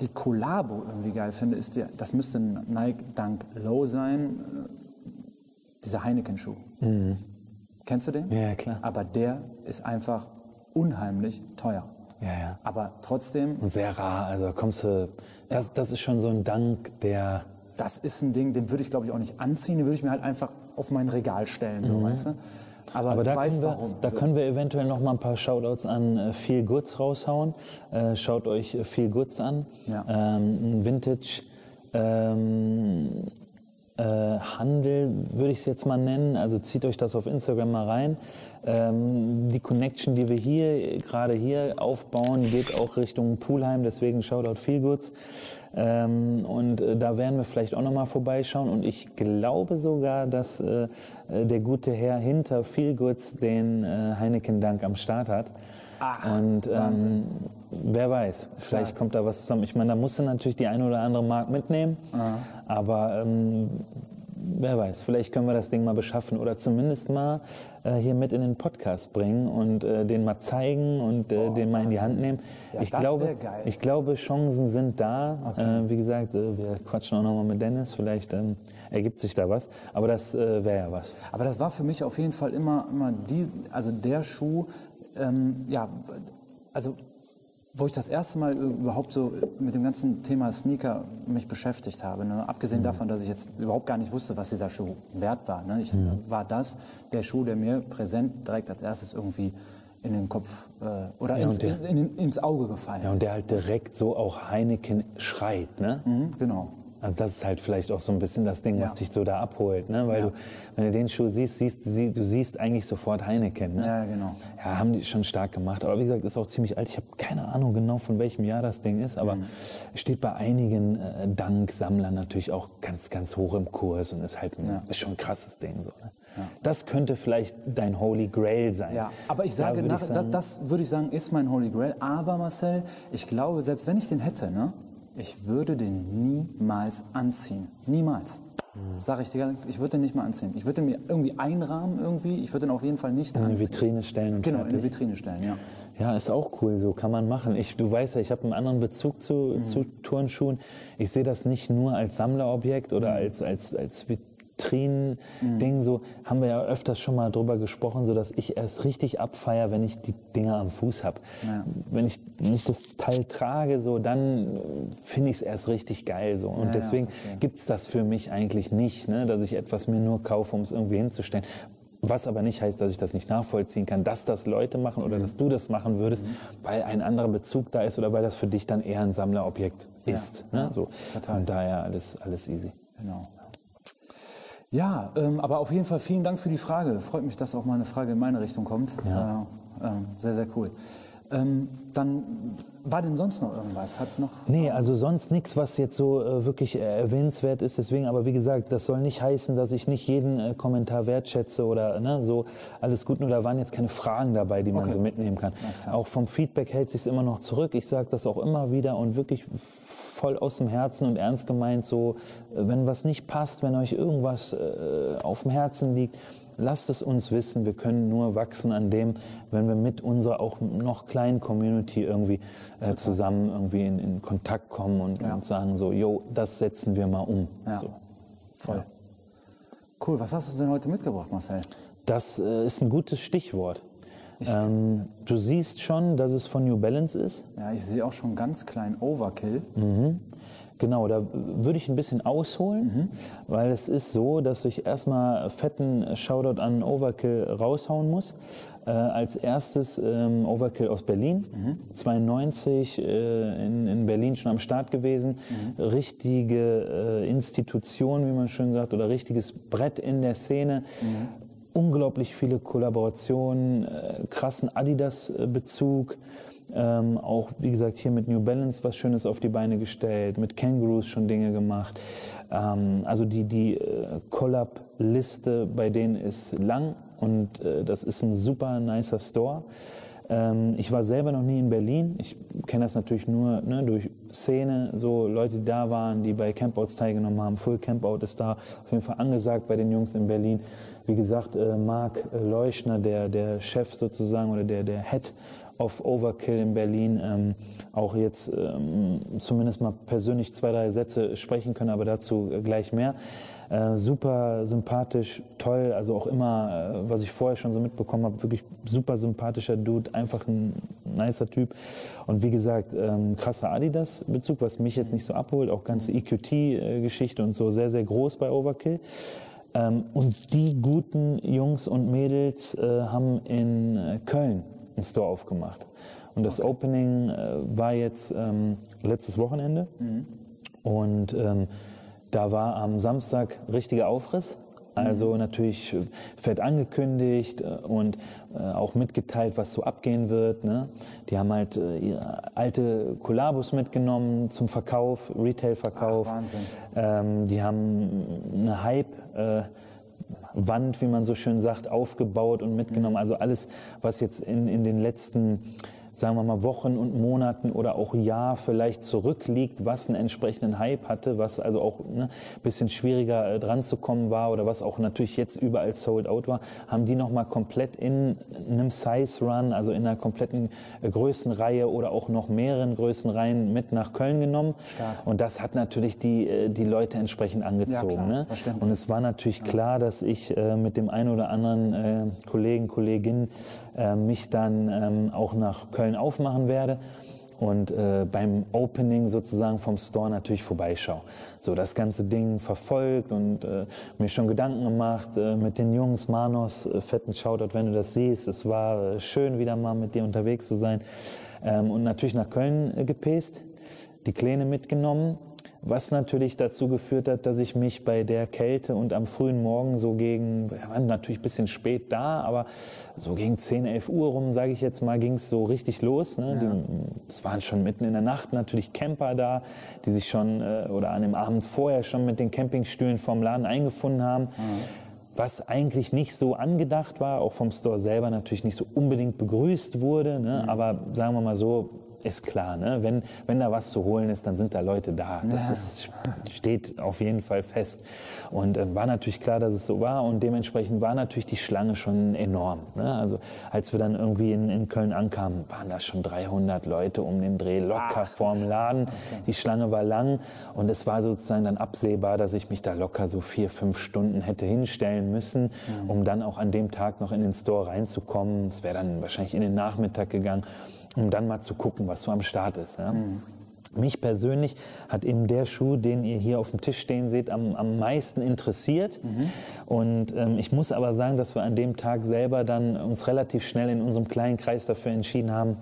die Collabo irgendwie geil finde, ist der, das müsste ein Nike Dunk Low sein, äh, dieser Heineken-Schuh. Kennst du den? Mhm. Ja, klar. Aber der ist einfach unheimlich teuer. Ja, ja. Aber trotzdem, Und sehr rar. Also kommst du, das, das ist schon so ein Dank, der. das ist ein Ding, den würde ich glaube ich auch nicht anziehen, den würde ich mir halt einfach auf mein Regal stellen, so, weißt du? Aber. Aber da, können wir, warum. da So. können wir eventuell noch mal ein paar Shoutouts an äh, Feel Goods raushauen. Äh, schaut euch äh, Feel Goods an. Ja. Ähm, Vintage ähm, äh, Handel würde ich es jetzt mal nennen. Also zieht euch das auf Instagram mal rein. Ähm, die Connection, die wir hier gerade hier aufbauen, geht auch Richtung Poolheim. Deswegen Shoutout Feel Goods. Ähm, und äh, da werden wir vielleicht auch noch mal vorbeischauen. Und ich glaube sogar, dass äh, äh, der gute Herr hinter Feel Goods den äh, Heineken Dank am Start hat. Ach, und ähm, wer weiß, vielleicht kommt da was zusammen. Ich meine, da musst du natürlich die eine oder andere Mark mitnehmen. Aber ähm, wer weiß, vielleicht können wir das Ding mal beschaffen oder zumindest mal äh, hier mit in den Podcast bringen und äh, den mal zeigen und äh, den mal in die Hand nehmen. Ja, ich, glaube, ich glaube, Chancen sind da. Äh, wie gesagt, äh, wir quatschen auch nochmal mit Dennis, vielleicht ähm, ergibt sich da was. Aber das äh, wäre ja was. Aber das war für mich auf jeden Fall immer, immer die, also der Schuh, ähm, ja, also wo ich das erste Mal überhaupt so mit dem ganzen Thema Sneaker mich beschäftigt habe. Ne? Abgesehen davon, dass ich jetzt überhaupt gar nicht wusste, was dieser Schuh wert war. Ne? Ich, War das der Schuh, der mir präsent direkt als erstes irgendwie in den Kopf äh, oder Ja, ins, und der- in, in, ins Auge gefallen Ja, und ist. der halt direkt so auch Heineken schreit, ne? Mhm, genau. Also das ist halt vielleicht auch so ein bisschen das Ding, was Ja. dich so da abholt, ne? Weil Ja. du, wenn du den Schuh siehst, siehst sie, du siehst eigentlich sofort Heineken, ne? Ja, genau. Ja, haben die schon stark gemacht. Aber wie gesagt, ist auch ziemlich alt. Ich habe keine Ahnung genau, von welchem Jahr das Ding ist, aber steht bei einigen äh, Dank-Sammlern natürlich auch ganz, ganz hoch im Kurs und ist halt ein, Ja. ist schon ein krasses Ding. So, ne? Das könnte vielleicht dein Holy Grail sein. Ja, aber ich Da sage, würde nach, ich das, sagen, das würde ich sagen, ist mein Holy Grail. Aber Marcel, ich glaube, selbst wenn ich den hätte, ne, ich würde den niemals anziehen. Niemals. Sag ich dir ganz, ich würde den nicht mal anziehen. Ich würde den mir irgendwie einrahmen irgendwie. Ich würde den auf jeden Fall nicht in eine anziehen. Vitrine stellen und Genau, in eine fertig. Vitrine stellen, ja. Ja, ist auch cool, so kann man machen. Ich, du weißt ja, ich habe einen anderen Bezug zu, Mhm. zu Turnschuhen. Ich sehe das nicht nur als Sammlerobjekt oder Mhm. als, als, als Vitrinen-Ding. So haben wir ja öfters schon mal drüber gesprochen, so dass ich erst richtig abfeier, wenn ich die Dinger am Fuß habe. Ja. Wenn ich nicht das Teil trage, so dann finde ich es erst richtig geil. So. Und Ja, ja, deswegen gibt es das für mich eigentlich nicht, ne? dass ich etwas mir nur kaufe, um es irgendwie hinzustellen. Was aber nicht heißt, dass ich das nicht nachvollziehen kann, dass das Leute machen Mhm. oder dass du das machen würdest, weil ein anderer Bezug da ist oder weil das für dich dann eher ein Sammlerobjekt ist. Ne? So. total. Und daher alles, alles easy. Genau. Ja, ähm, aber auf jeden Fall vielen Dank für die Frage. Freut mich, dass auch mal eine Frage in meine Richtung kommt. Ja. Äh, ähm, sehr, sehr cool. Ähm, dann war denn sonst noch irgendwas? Hat noch Nee, also sonst nichts, was jetzt so äh, wirklich äh, erwähnenswert ist. Deswegen, aber wie gesagt, das soll nicht heißen, dass ich nicht jeden äh, Kommentar wertschätze oder ne, so alles gut. Nur da waren jetzt keine Fragen dabei, die man Okay. so mitnehmen kann. Auch vom Feedback hält sich immer noch zurück. Ich sage das auch immer wieder und wirklich voll aus dem Herzen und ernst gemeint. So, äh, wenn was nicht passt, wenn euch irgendwas äh, auf dem Herzen liegt. Lasst es uns wissen. Wir können nur wachsen an dem, wenn wir mit unserer auch noch kleinen Community irgendwie äh, zusammen irgendwie in, in Kontakt kommen und, Ja. und sagen so, yo, das setzen wir mal um. Ja. So. voll? Cool. Was hast du denn heute mitgebracht, Marcel? Das äh, ist ein gutes Stichwort. Ich- Ähm, du siehst schon, dass es von New Balance ist. Ja, ich sehe auch schon ganz klein Overkill. Genau, da würde ich ein bisschen ausholen, Mhm. weil es ist so, dass ich erstmal fetten Shoutout an Overkill raushauen muss. Äh, als erstes ähm, Overkill aus Berlin, Mhm. 92 äh, in, in Berlin schon am Start gewesen. Mhm. Richtige äh, Institution, wie man schön sagt, oder richtiges Brett in der Szene. Mhm. Unglaublich viele Kollaborationen, äh, krassen Adidas-Bezug. Ähm, auch, wie gesagt, hier mit New Balance was Schönes auf die Beine gestellt, mit Kangaroos schon Dinge gemacht. Ähm, also die, die äh, Collab-Liste bei denen ist lang und äh, das ist ein super nicer Store. Ähm, ich war selber noch nie in Berlin. Ich kenne das natürlich nur ne, durch Szene, so Leute, die da waren, die bei Campouts teilgenommen haben. Full Campout ist da auf jeden Fall angesagt bei den Jungs in Berlin. Wie gesagt, äh, Marc äh, Leuschner, der, der Chef sozusagen oder der, der Head of Overkill in Berlin, ähm, auch jetzt ähm, zumindest mal persönlich zwei, drei Sätze sprechen können, aber dazu gleich mehr. Äh, super sympathisch, toll, also auch immer, äh, was ich vorher schon so mitbekommen habe, wirklich super sympathischer Dude, einfach ein nicer Typ. Und wie gesagt, ähm, krasser Adidas-Bezug, was mich jetzt nicht so abholt, auch ganze EQT-Geschichte und so sehr, sehr groß bei Overkill. Ähm, und die guten Jungs und Mädels äh, haben in äh, Köln einen Store aufgemacht. Und das Opening äh, war jetzt ähm, letztes Wochenende. Und ähm, da war am Samstag richtiger Aufriss. Also natürlich äh, fett angekündigt äh, und äh, auch mitgeteilt, was so abgehen wird. Ne? Die haben halt ihre alte Kollabos mitgenommen zum Verkauf, Retail-Verkauf. Wahnsinn. Ähm, die haben eine Hype. Äh, Wand, wie man so schön sagt, aufgebaut und mitgenommen. Also alles, was jetzt in, in den letzten, sagen wir mal, Wochen und Monaten oder auch Jahr vielleicht zurückliegt, was einen entsprechenden Hype hatte, was also auch ein ne, bisschen schwieriger äh, dran zu kommen war oder was auch natürlich jetzt überall sold out war, haben die nochmal komplett in einem Size Run, also in einer kompletten äh, Größenreihe oder auch noch mehreren Größenreihen mit nach Köln genommen. Stark. Und das hat natürlich die, äh, die Leute entsprechend angezogen. klar, ne? Und es war natürlich klar, dass ich äh, mit dem einen oder anderen äh, Kollegen, Kolleginnen äh, mich dann ähm, auch nach Köln aufmachen werde und äh, beim Opening sozusagen vom Store natürlich vorbeischaue. So das ganze Ding verfolgt und äh, mir schon Gedanken gemacht äh, mit den Jungs, Manos, äh, fetten Shoutout, wenn du das siehst. Es war äh, schön, wieder mal mit dir unterwegs zu sein. Ähm, und natürlich nach Köln äh, gepäst, die Kleine mitgenommen, was natürlich dazu geführt hat, dass ich mich bei der Kälte und am frühen Morgen so gegen, wir waren natürlich ein bisschen spät da, aber so gegen 10, 11 Uhr rum, sage ich jetzt mal, ging es so richtig los. Ne? Es waren schon mitten in der Nacht natürlich Camper da, die sich schon äh, oder an dem Abend vorher schon mit den Campingstühlen vom Laden eingefunden haben. Mhm. Was eigentlich nicht so angedacht war, auch vom Store selber natürlich nicht so unbedingt begrüßt wurde. Ne? Mhm. Aber sagen wir mal so, ist klar, ne? wenn, wenn da was zu holen ist, dann sind da Leute da. Das ist, steht auf jeden Fall fest. Und äh, war natürlich klar, dass es so war und dementsprechend war natürlich die Schlange schon enorm. Ne? Also als wir dann irgendwie in, in Köln ankamen, waren da schon 300 Leute um den Dreh locker Ach, vorm Laden. Die Schlange war lang und es war sozusagen dann absehbar, dass ich mich da locker so vier, fünf Stunden hätte hinstellen müssen, mhm. um dann auch an dem Tag noch in den Store reinzukommen. Es wäre dann wahrscheinlich in den Nachmittag gegangen um dann mal zu gucken, was so am Start ist. Ja? Mhm. Mich persönlich hat eben der Schuh, den ihr hier auf dem Tisch stehen seht, am, am meisten interessiert. Mhm. Und ähm, ich muss aber sagen, dass wir an dem Tag selber dann uns relativ schnell in unserem kleinen Kreis dafür entschieden haben,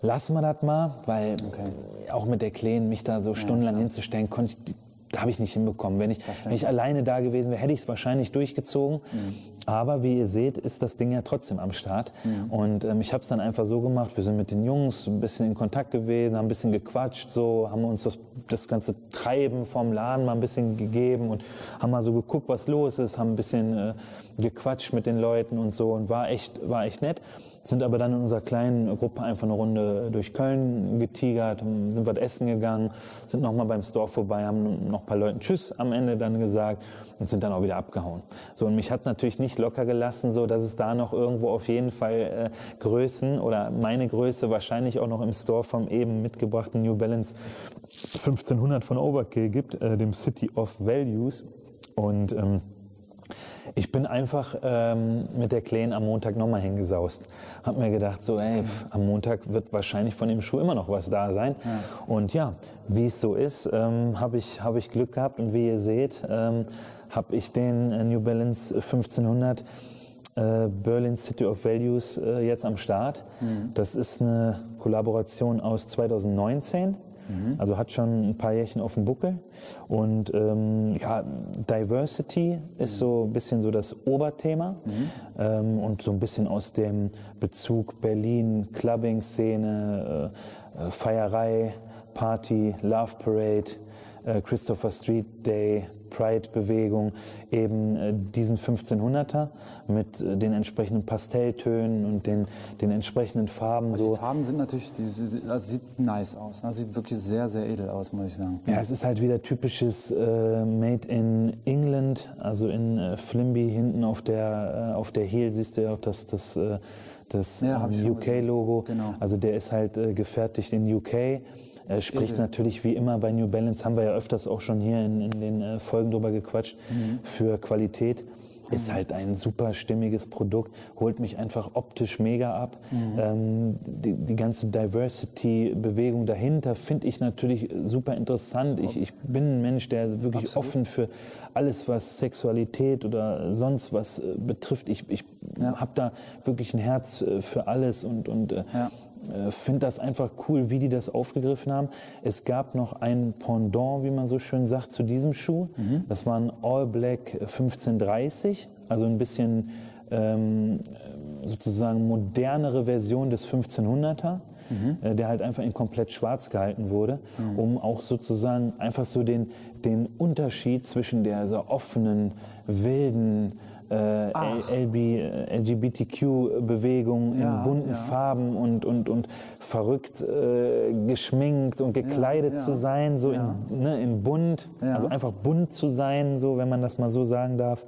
lassen wir das mal, weil okay. auch mit der Kleen mich da so ja, stundenlang klar. hinzustellen, konnte ich da habe ich nicht hinbekommen. Wenn ich, wenn ich alleine da gewesen wäre, hätte ich es wahrscheinlich durchgezogen. Mhm. Aber wie ihr seht, ist das Ding ja trotzdem am Start. Mhm. Und ähm, ich habe es dann einfach so gemacht. Wir sind mit den Jungs ein bisschen in Kontakt gewesen, haben ein bisschen gequatscht, so haben uns das, das ganze Treiben vom Laden mal ein bisschen gegeben und haben mal so geguckt, was los ist, haben ein bisschen äh, gequatscht mit den Leuten und so und war echt, war echt nett sind aber dann in unserer kleinen Gruppe einfach eine Runde durch Köln getigert, sind was essen gegangen, sind nochmal beim Store vorbei, haben noch ein paar Leuten Tschüss am Ende dann gesagt und sind dann auch wieder abgehauen. So, und mich hat natürlich nicht locker gelassen, so dass es da noch irgendwo auf jeden Fall äh, Größen oder meine Größe wahrscheinlich auch noch im Store vom eben mitgebrachten New Balance 1500 von Overkill gibt, äh, dem City of Values. Und ähm, ich bin einfach ähm, mit der Kleen am Montag nochmal hingesaust. Hab mir gedacht, so, ey, pf, am Montag wird wahrscheinlich von dem Schuh immer noch was da sein. Ja. Und ja, wie es so ist, ähm, habe ich, hab ich Glück gehabt. Und wie ihr seht, ähm, habe ich den äh, New Balance 1500 äh, Berlin City of Values äh, jetzt am Start. Mhm. Das ist eine Kollaboration aus 2019. Mhm. Also hat schon ein paar Jährchen auf dem Buckel. Und ähm, ja, Diversity ist so ein bisschen so das Oberthema. Mhm. Ähm, und so ein bisschen aus dem Bezug Berlin, Clubbing-Szene, äh, äh Feierei, Party, Love Parade, äh, Christopher Street Day, Pride-Bewegung eben äh, diesen 1500er mit äh, den entsprechenden Pastelltönen und den, den entsprechenden Farben. Also so. Die Farben sind natürlich, die, das sieht nice aus. Das sieht wirklich sehr, sehr edel aus, muss ich sagen. Ja, es ist halt wieder typisches äh, Made in England, also in äh, Flimby hinten auf der, äh, auf der Heel siehst du ja auch das, das, äh, das ja, ähm, UK-Logo. Genau. Also der ist halt gefertigt in UK äh, spricht Irre. natürlich wie immer bei New Balance, haben wir ja öfters auch schon hier in, in den äh, Folgen drüber gequatscht, mhm. für Qualität. Ist halt ein super stimmiges Produkt, holt mich einfach optisch mega ab. Mhm. Ähm, die, die, ganze Diversity-Bewegung dahinter finde ich natürlich super interessant. Ich, ich, bin ein Mensch, der wirklich Absolut. offen für alles, was Sexualität oder sonst was äh, betrifft. Ich, ich ja. habe da wirklich ein Herz äh, für alles und, und äh, ja äh, finde das einfach cool, wie die das aufgegriffen haben. Es gab noch ein Pendant, wie man so schön sagt, zu diesem Schuh. Mhm. Das war ein All Black 1530, also ein bisschen ähm, sozusagen modernere Version des 1500er. Mhm. Äh, der halt einfach in komplett schwarz gehalten wurde, mhm. um auch sozusagen einfach so den, den Unterschied zwischen der so offenen, wilden, äh, LGBTQ-Bewegung ja, in bunten ja. Farben und, und, und verrückt äh, geschminkt und gekleidet ja, zu sein, so in, ne, in bunt, also einfach bunt zu sein, so wenn man das mal so sagen darf,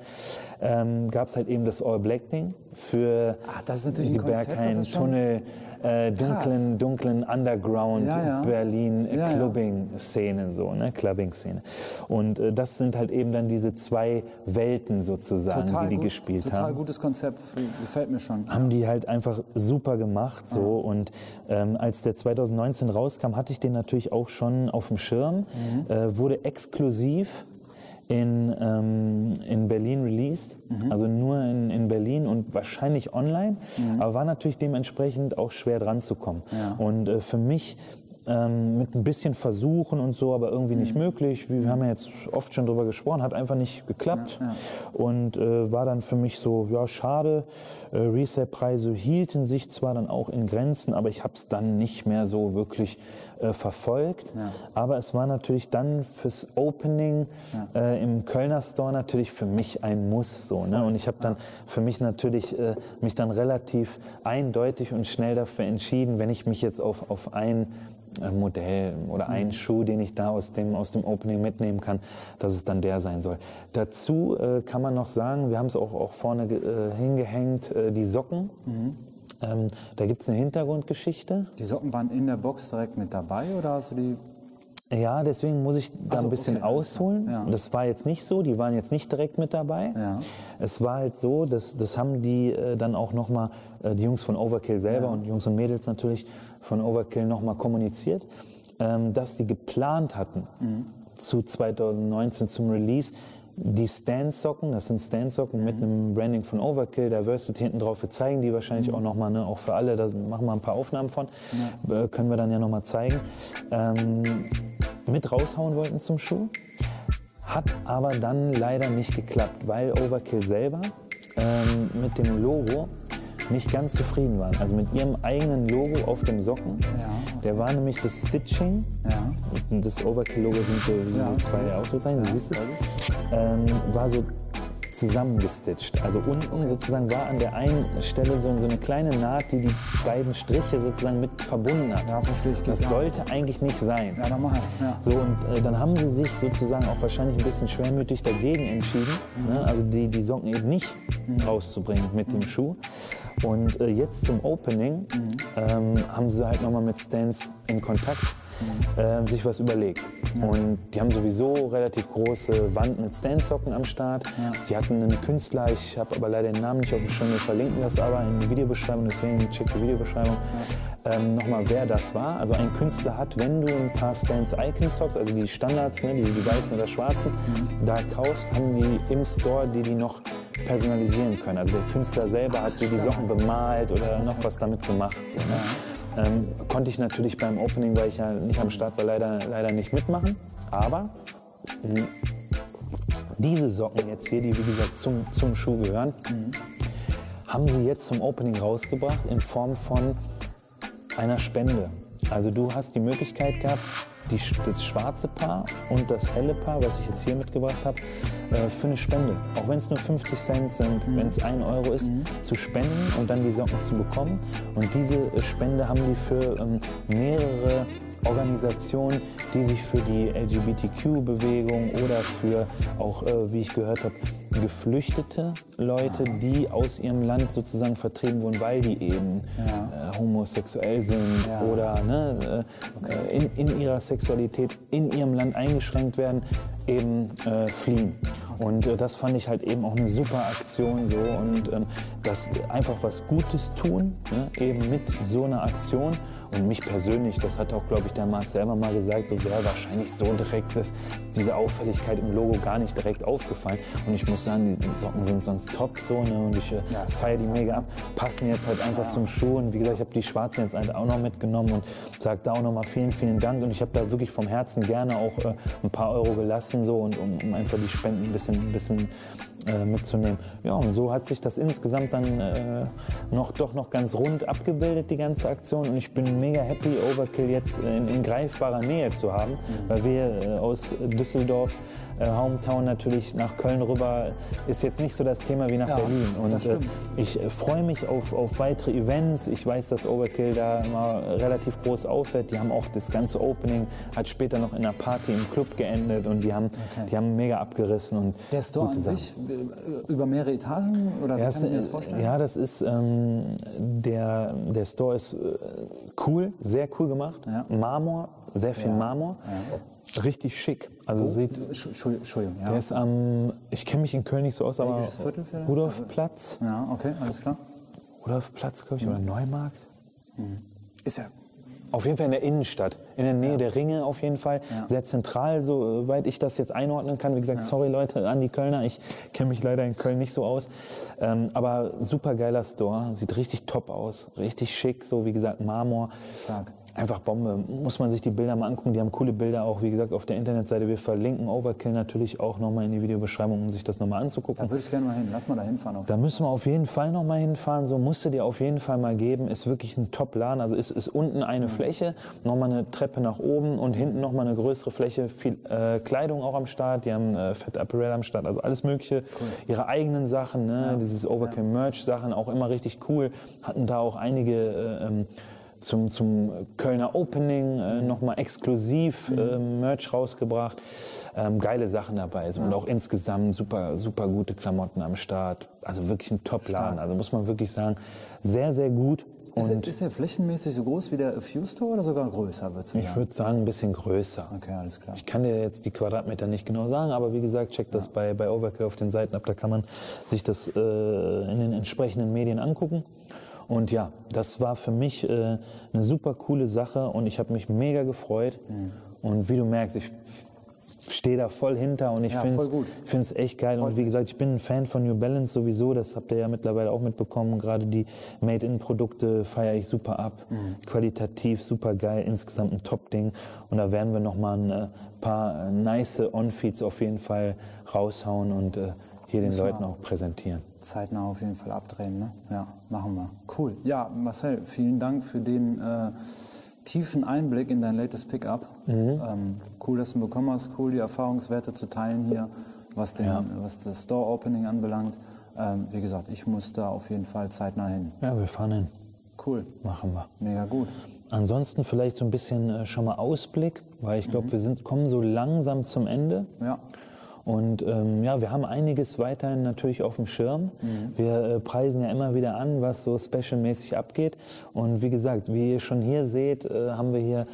ähm, gab es halt eben das All-Black-Ding für Ach, die Berghain-Tunnel äh, dunklen, dunklen Underground ja, ja. Berlin ja, Clubbing-Szene, so, ne? Clubbing-Szene. Und äh, das sind halt eben dann diese zwei Welten sozusagen, total die die gut, gespielt total haben. Total gutes Konzept, gefällt mir schon. Haben die halt einfach super gemacht, so. Und ähm, als der 2019 rauskam, hatte ich den natürlich auch schon auf dem Schirm, mhm. äh, wurde exklusiv in, ähm, in Berlin released, mhm. also nur in, in Berlin und wahrscheinlich online, mhm. aber war natürlich dementsprechend auch schwer dran zu kommen. Ja. Und äh, für mich ähm, mit ein bisschen Versuchen und so, aber irgendwie nicht möglich. Wir haben ja jetzt oft schon drüber gesprochen, hat einfach nicht geklappt. Ja, ja. Und äh, war dann für mich so, ja, schade. Äh, Resale-Preise hielten sich zwar dann auch in Grenzen, aber ich habe es dann nicht mehr so wirklich äh, verfolgt. Ja. Aber es war natürlich dann fürs Opening äh, im Kölner Store natürlich für mich ein Muss. So, ne? Und ich habe dann für mich natürlich äh, mich dann relativ eindeutig und schnell dafür entschieden, wenn ich mich jetzt auf, auf ein Modell oder einen Schuh, den ich da aus dem, aus dem Opening mitnehmen kann, dass es dann der sein soll. Dazu äh, kann man noch sagen, wir haben es auch, auch vorne äh, hingehängt, äh, die Socken. Ähm, da gibt es eine Hintergrundgeschichte. Die Socken waren in der Box direkt mit dabei oder hast du die Ja, deswegen muss ich da so, ein bisschen okay, ausholen. Ja. Das war jetzt nicht so, die waren jetzt nicht direkt mit dabei. Ja. Es war halt so, dass, das haben die äh, dann auch nochmal, äh, die Jungs von Overkill selber und Jungs und Mädels natürlich von Overkill nochmal kommuniziert, ähm, dass die geplant hatten Mhm. zu 2019 zum Release die Stand-Socken, das sind Stand-Socken mit einem Branding von Overkill, Diversity hinten drauf. Wir zeigen die wahrscheinlich auch nochmal, ne, auch für alle, da machen wir ein paar Aufnahmen von, äh, können wir dann ja nochmal zeigen. Ähm, mit raushauen wollten zum Schuh. Hat aber dann leider nicht geklappt, weil Overkill selber ähm, mit dem Logo nicht ganz zufrieden waren. Also mit ihrem eigenen Logo auf dem Socken. Ja. Der war nämlich das Stitching. Ja. Und das Overkill-Logo sind so, Ja, so zwei. Ausrufezeichen, du siehst es. Ähm, war so zusammengestitcht. Also unten sozusagen war an der einen Stelle so, so eine kleine Naht, die die beiden Striche sozusagen mit verbunden hat. Ja, verstehe ich, Das sollte eigentlich nicht sein. Ja, normal. Ja. So, und äh, dann haben sie sich sozusagen auch wahrscheinlich ein bisschen schwermütig dagegen entschieden, ne? also die, die Socken eben nicht rauszubringen mit dem Schuh. Und äh, jetzt zum Opening ähm, haben sie halt nochmal mit Stans in Kontakt ähm, sich was überlegt. Und die haben sowieso relativ große Wand mit Stand-Socken am Start. Die hatten einen Künstler, ich habe aber leider den Namen nicht auf dem Schirm, wir verlinken das aber in der Videobeschreibung, deswegen check die Videobeschreibung. Ähm, Nochmal, wer das war. Also ein Künstler hat, wenn du ein paar Stans Icon Socks, also die Standards, ne, die, die weißen oder schwarzen, da kaufst, haben die im Store, die die noch personalisieren können. Also der Künstler selber hat dir die Socken bemalt oder noch was damit gemacht. So, ne? Ähm, konnte ich natürlich beim Opening, weil ich ja nicht am Start war, leider, leider nicht mitmachen. Aber mh, diese Socken jetzt hier, die wie gesagt zum, zum Schuh gehören, haben sie jetzt zum Opening rausgebracht in Form von einer Spende. Also du hast die Möglichkeit gehabt, die, das schwarze Paar und das helle Paar, was ich jetzt hier mitgebracht habe, äh, für eine Spende, auch wenn es nur 50 Cent sind, wenn es 1 Euro ist, zu spenden und dann die Socken zu bekommen. Und diese äh, Spende haben die für ähm, mehrere Organisationen, die sich für die LGBTQ-Bewegung oder für auch, äh, wie ich gehört habe, geflüchtete Leute, die aus ihrem Land sozusagen vertrieben wurden, weil die eben äh, homosexuell sind oder ne, äh, in, in ihrer Sexualität in ihrem Land eingeschränkt werden, eben äh, fliehen. Und äh, das fand ich halt eben auch eine super Aktion so und ähm, das einfach was Gutes tun, ne, eben mit so einer Aktion. Und mich persönlich, das hat auch, glaube ich, der Marc selber mal gesagt, so wäre wahrscheinlich so direkt das, diese Auffälligkeit im Logo gar nicht direkt aufgefallen. Und ich muss sagen, die Socken sind sonst top so ne, und ich äh, feiere die mega ab. Passen jetzt halt einfach zum Schuh und wie gesagt, ich habe die schwarzen jetzt halt auch noch mitgenommen und sage da auch nochmal vielen, vielen Dank. Und ich habe da wirklich vom Herzen gerne auch äh, ein paar Euro gelassen so und um, um einfach die Spenden ein bisschen, ein bisschen äh, mitzunehmen. Ja, und so hat sich das insgesamt dann äh, noch, doch noch ganz rund abgebildet, die ganze Aktion. Und ich bin mega happy, Overkill jetzt äh, in, in greifbarer Nähe zu haben, weil wir äh, aus Düsseldorf, äh, Hometown natürlich nach Köln rüber, ist jetzt nicht so das Thema wie nach Ja, Berlin. Und das äh, ich äh, freue mich auf, auf weitere Events. Ich weiß, dass Overkill da immer relativ groß aufhört. Die haben auch das ganze Opening, hat später noch in einer Party im Club geendet und die haben, die haben mega abgerissen. Und Der Store an sich äh, über mehrere Etagen oder wie Ja, kann ich mir das vorstellen? ja, das ist ähm, der, der Store ist äh, cool, sehr cool gemacht. Ja. Marmor, sehr viel Marmor, richtig schick. Also sieht, Entsch- Entschuldigung, Entschuldigung, ja. der ist am, ich kenne mich in Köln nicht so aus, aber Viertel vielleicht? Rudolfplatz, Ja, okay, alles klar. Rudolfplatz, glaube ich, oder Neumarkt. Ist ja Auf jeden Fall in der Innenstadt, in der Nähe der Ringe auf jeden Fall. Sehr zentral, soweit ich das jetzt einordnen kann. Wie gesagt, sorry Leute an die Kölner, ich kenne mich leider in Köln nicht so aus. Ähm, aber super geiler Store, sieht richtig top aus, richtig schick, so wie gesagt Marmor. Stark. Einfach Bombe. Muss man sich die Bilder mal angucken. Die haben coole Bilder auch, wie gesagt, auf der Internetseite. Wir verlinken Overkill natürlich auch nochmal in die Videobeschreibung, um sich das nochmal anzugucken. Da würde ich gerne mal hin. Lass mal da hinfahren. Da müssen wir auf jeden Fall nochmal hinfahren. So musst du dir auf jeden Fall mal geben. Ist wirklich ein Top-Laden. Also ist, ist unten eine Fläche, nochmal eine Treppe nach oben und hinten nochmal eine größere Fläche. Viel äh, Kleidung auch am Start. Die haben äh, Fett Apparel am Start. Also alles Mögliche. Ihre eigenen Sachen, ne? dieses Overkill-Merch-Sachen auch immer richtig cool. Hatten da auch einige äh, ähm, zum, zum Kölner Opening äh, nochmal exklusiv äh, Merch rausgebracht. Ähm, geile Sachen dabei sind und auch insgesamt super, super gute Klamotten am Start. Also wirklich ein Top-Laden. Also muss man wirklich sagen, sehr, sehr gut. Ist, er, ist er flächenmäßig so groß wie der Few Store oder sogar größer, würdest du ich sagen? würde sagen, ein bisschen größer. Okay, alles klar. Ich kann dir jetzt die Quadratmeter nicht genau sagen, aber wie gesagt, checkt das bei, bei Overkill auf den Seiten ab. Da kann man sich das äh, in den entsprechenden Medien angucken. Und ja, das war für mich äh, eine super coole Sache und ich habe mich mega gefreut. Mhm. Und wie du merkst, ich stehe da voll hinter und ich Ja, finde es echt geil. Freut und wie gesagt, ich bin ein Fan von New Balance sowieso. Das habt ihr ja mittlerweile auch mitbekommen. Gerade die Made-in-Produkte feiere ich super ab. Mhm. Qualitativ super geil. Insgesamt ein Top-Ding. Und da werden wir noch mal ein äh, paar äh, nice On-Feeds auf jeden Fall raushauen und äh, hier den Leuten auch präsentieren. Zeitnah auf jeden Fall abdrehen, ne? Ja, machen wir. Cool. Ja, Marcel, vielen Dank für den äh, tiefen Einblick in dein latest Pickup. Mhm. Ähm, cool, dass du ihn bekommen hast. Cool, die Erfahrungswerte zu teilen hier, was, den, Ja. was das Store-Opening anbelangt. Ähm, wie gesagt, ich muss da auf jeden Fall zeitnah hin. Ja, wir fahren hin. Cool, Machen wir. mega gut. Ansonsten vielleicht so ein bisschen äh, schon mal Ausblick, weil ich glaube, wir sind, kommen so langsam zum Ende. Ja, Und ähm, ja, wir haben einiges weiterhin natürlich auf dem Schirm. Wir äh, preisen ja immer wieder an, was so specialmäßig abgeht. Und wie gesagt, wie ihr schon hier seht, äh, haben wir hier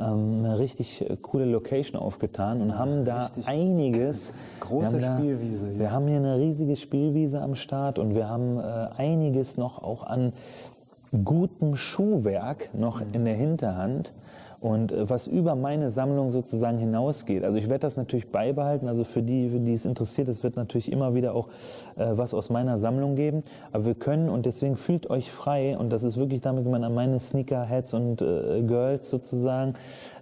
ähm, eine richtig äh, coole Location aufgetan und haben da richtig einiges. große da, Spielwiese hier. Wir haben hier eine riesige Spielwiese am Start und wir haben äh, einiges noch auch an gutem Schuhwerk noch in der Hinterhand und äh, was über meine Sammlung sozusagen hinausgeht. Also ich werde das natürlich beibehalten, also für die, für die es interessiert, es wird natürlich immer wieder auch äh, was aus meiner Sammlung geben, aber wir können und deswegen fühlt euch frei und das ist wirklich damit gemeint an meine Sneakerheads und äh, Girls sozusagen,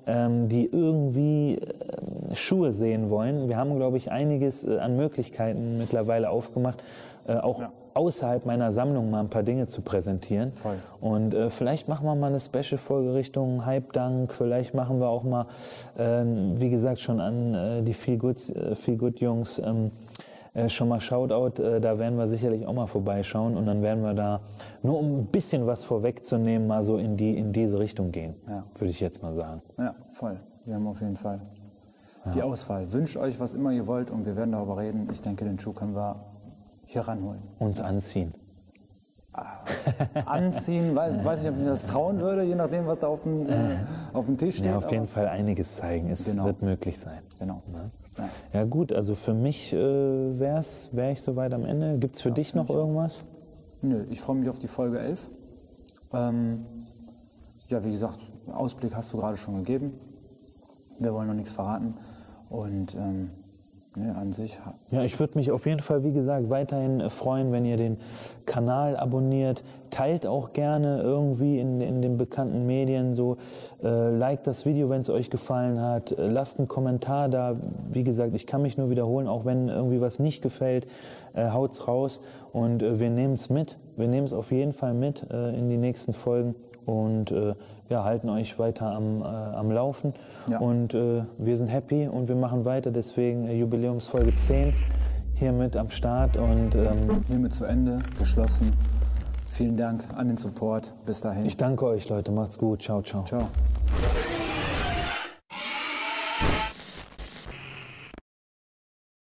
ähm, die irgendwie äh, Schuhe sehen wollen. Wir haben, glaube ich, einiges äh, an Möglichkeiten mittlerweile aufgemacht, äh, auch außerhalb meiner Sammlung mal ein paar Dinge zu präsentieren. Voll. Und äh, vielleicht machen wir mal eine Special-Folge Richtung Hype-Dank. Vielleicht machen wir auch mal, ähm, wie gesagt, schon an äh, die Feel Good, äh, Feel Jungs ähm, äh, schon mal Shoutout. Äh, da werden wir sicherlich auch mal vorbeischauen. Und dann werden wir da, nur um ein bisschen was vorwegzunehmen, mal so in, die, in diese Richtung gehen. Ja. Würde ich jetzt mal sagen. ja, voll. Wir haben auf jeden Fall die Auswahl. Wünscht euch, was immer ihr wollt und wir werden darüber reden. Ich denke, den Schuh können wir hier ranholen. Uns anziehen. anziehen. Weiß, weiß nicht, ob ich mir das trauen würde, je nachdem, was da auf dem, äh, auf dem Tisch steht. Ja, auf jeden Fall einiges zeigen. Es Genau. wird möglich sein. Genau. Ja. Ja gut, also für mich äh, wär's, wäre ich soweit am Ende. Gibt's für dich noch irgendwas? Nö, ich freue mich auf die Folge 11. Ähm, ja, wie gesagt, Ausblick hast du gerade schon gegeben. Wir wollen noch nichts verraten. Und ähm, ne, an sich, Ja, ich würde mich auf jeden Fall, wie gesagt, weiterhin äh, freuen, wenn ihr den Kanal abonniert. Teilt auch gerne irgendwie in, in den bekannten Medien so. Äh, liked das Video, wenn es euch gefallen hat. Äh, lasst einen Kommentar da. Wie gesagt, ich kann mich nur wiederholen, auch wenn irgendwie was nicht gefällt, äh, haut's raus. Und äh, wir nehmen es mit. Wir nehmen es auf jeden Fall mit äh, in die nächsten Folgen. Und äh, ja, halten euch weiter am, äh, am Laufen. Ja. Und äh, wir sind happy und wir machen weiter. Deswegen äh, Jubiläumsfolge 10 hier mit am Start. Und ähm, hiermit zu Ende, geschlossen. Vielen Dank an den Support. Bis dahin. ich danke euch, Leute. Macht's gut. Ciao, ciao. Ciao.